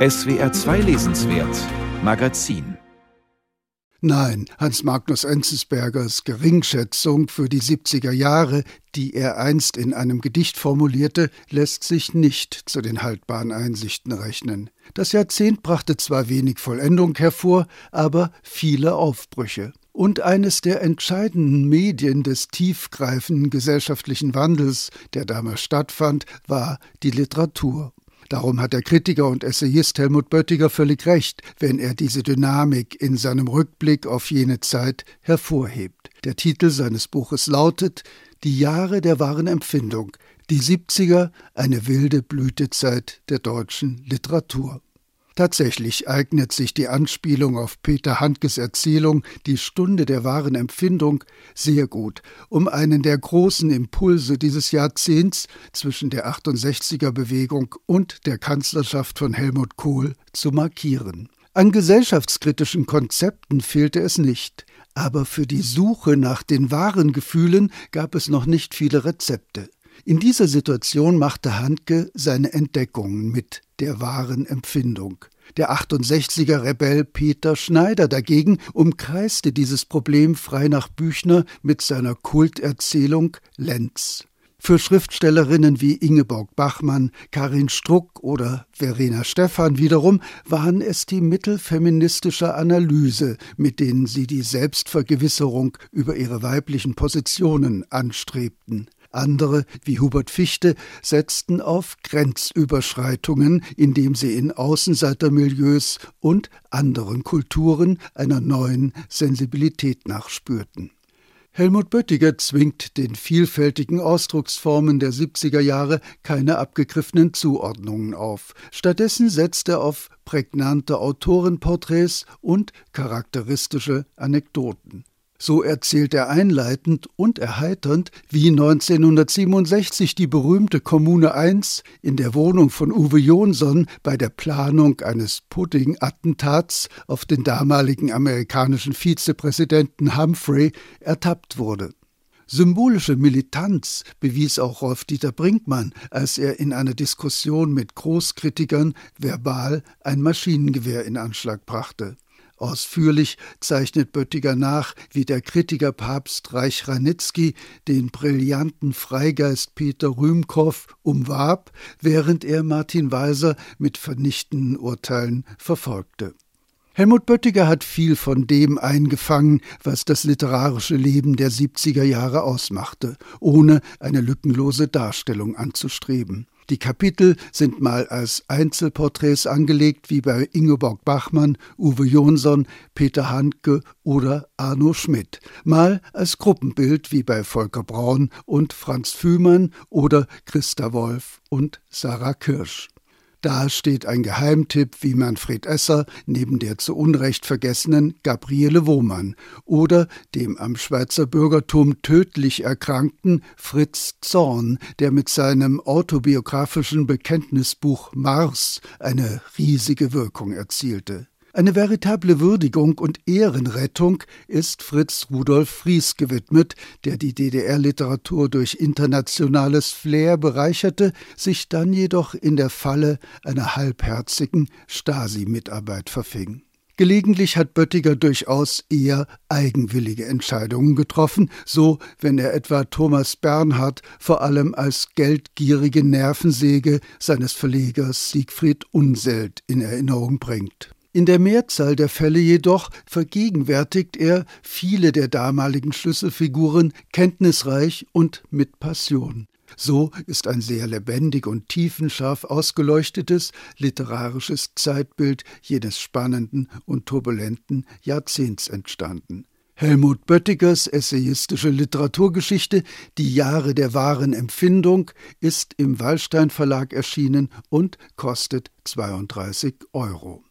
SWR 2 Lesenswert Magazin Nein, Hans Magnus Enzensbergers Geringschätzung für die 70er Jahre, die er einst in einem Gedicht formulierte, lässt sich nicht zu den haltbaren Einsichten rechnen. Das Jahrzehnt brachte zwar wenig Vollendung hervor, aber viele Aufbrüche. Und eines der entscheidenden Medien des tiefgreifenden gesellschaftlichen Wandels, der damals stattfand, war die Literatur. Darum hat der Kritiker und Essayist Helmut Böttiger völlig recht, wenn er diese Dynamik in seinem Rückblick auf jene Zeit hervorhebt. Der Titel seines Buches lautet Die Jahre der wahren Empfindung, die 70er, eine wilde Blütezeit der deutschen Literatur. Tatsächlich eignet sich die Anspielung auf Peter Handkes Erzählung Die Stunde der wahren Empfindung sehr gut, um einen der großen Impulse dieses Jahrzehnts zwischen der 68er Bewegung und der Kanzlerschaft von Helmut Kohl zu markieren. An gesellschaftskritischen Konzepten fehlte es nicht, aber für die Suche nach den wahren Gefühlen gab es noch nicht viele Rezepte. In dieser Situation machte Handke seine Entdeckungen mit der wahren Empfindung. Der 68er Rebell Peter Schneider dagegen umkreiste dieses Problem frei nach Büchner mit seiner Kulterzählung Lenz. Für Schriftstellerinnen wie Ingeborg Bachmann, Karin Struck oder Verena Stephan wiederum waren es die Mittel feministischer Analyse, mit denen sie die Selbstvergewisserung über ihre weiblichen Positionen anstrebten. Andere, wie Hubert Fichte, setzten auf Grenzüberschreitungen, indem sie in Außenseitermilieus und anderen Kulturen einer neuen Sensibilität nachspürten. Helmut Böttiger zwingt den vielfältigen Ausdrucksformen der 70er Jahre keine abgegriffenen Zuordnungen auf. Stattdessen setzt er auf prägnante Autorenporträts und charakteristische Anekdoten. So erzählt er einleitend und erheiternd, wie 1967 die berühmte Kommune 1 in der Wohnung von Uwe Jonsson bei der Planung eines Pudding-Attentats auf den damaligen amerikanischen Vizepräsidenten Humphrey ertappt wurde. Symbolische Militanz bewies auch Rolf-Dieter Brinkmann, als er in einer Diskussion mit Großkritikern verbal ein Maschinengewehr in Anschlag brachte. Ausführlich zeichnet Böttiger nach, wie der Kritiker Papst Reich Ranitzky den brillanten Freigeist Peter Rühmkow umwarb, während er Martin Weiser mit vernichtenden Urteilen verfolgte. Helmut Böttiger hat viel von dem eingefangen, was das literarische Leben der 70er Jahre ausmachte, ohne eine lückenlose Darstellung anzustreben. Die Kapitel sind mal als Einzelporträts angelegt, wie bei Ingeborg Bachmann, Uwe Jonsson, Peter Handke oder Arno Schmidt, mal als Gruppenbild, wie bei Volker Braun und Franz Fühmann oder Christa Wolf und Sarah Kirsch. Da steht ein Geheimtipp wie Manfred Esser neben der zu Unrecht vergessenen Gabriele Wohmann oder dem am Schweizer Bürgertum tödlich erkrankten Fritz Zorn, der mit seinem autobiografischen Bekenntnisbuch Mars eine riesige Wirkung erzielte. Eine veritable Würdigung und Ehrenrettung ist Fritz Rudolf Fries gewidmet, der die DDR-Literatur durch internationales Flair bereicherte, sich dann jedoch in der Falle einer halbherzigen Stasi-Mitarbeit verfing. Gelegentlich hat Böttiger durchaus eher eigenwillige Entscheidungen getroffen, so wenn er etwa Thomas Bernhard vor allem als geldgierige Nervensäge seines Verlegers Siegfried Unselt in Erinnerung bringt. In der Mehrzahl der Fälle jedoch vergegenwärtigt er viele der damaligen Schlüsselfiguren kenntnisreich und mit Passion. So ist ein sehr lebendig und tiefenscharf ausgeleuchtetes literarisches Zeitbild jenes spannenden und turbulenten Jahrzehnts entstanden. Helmut Böttigers essayistische Literaturgeschichte Die Jahre der wahren Empfindung ist im Wallstein Verlag erschienen und kostet 32 Euro.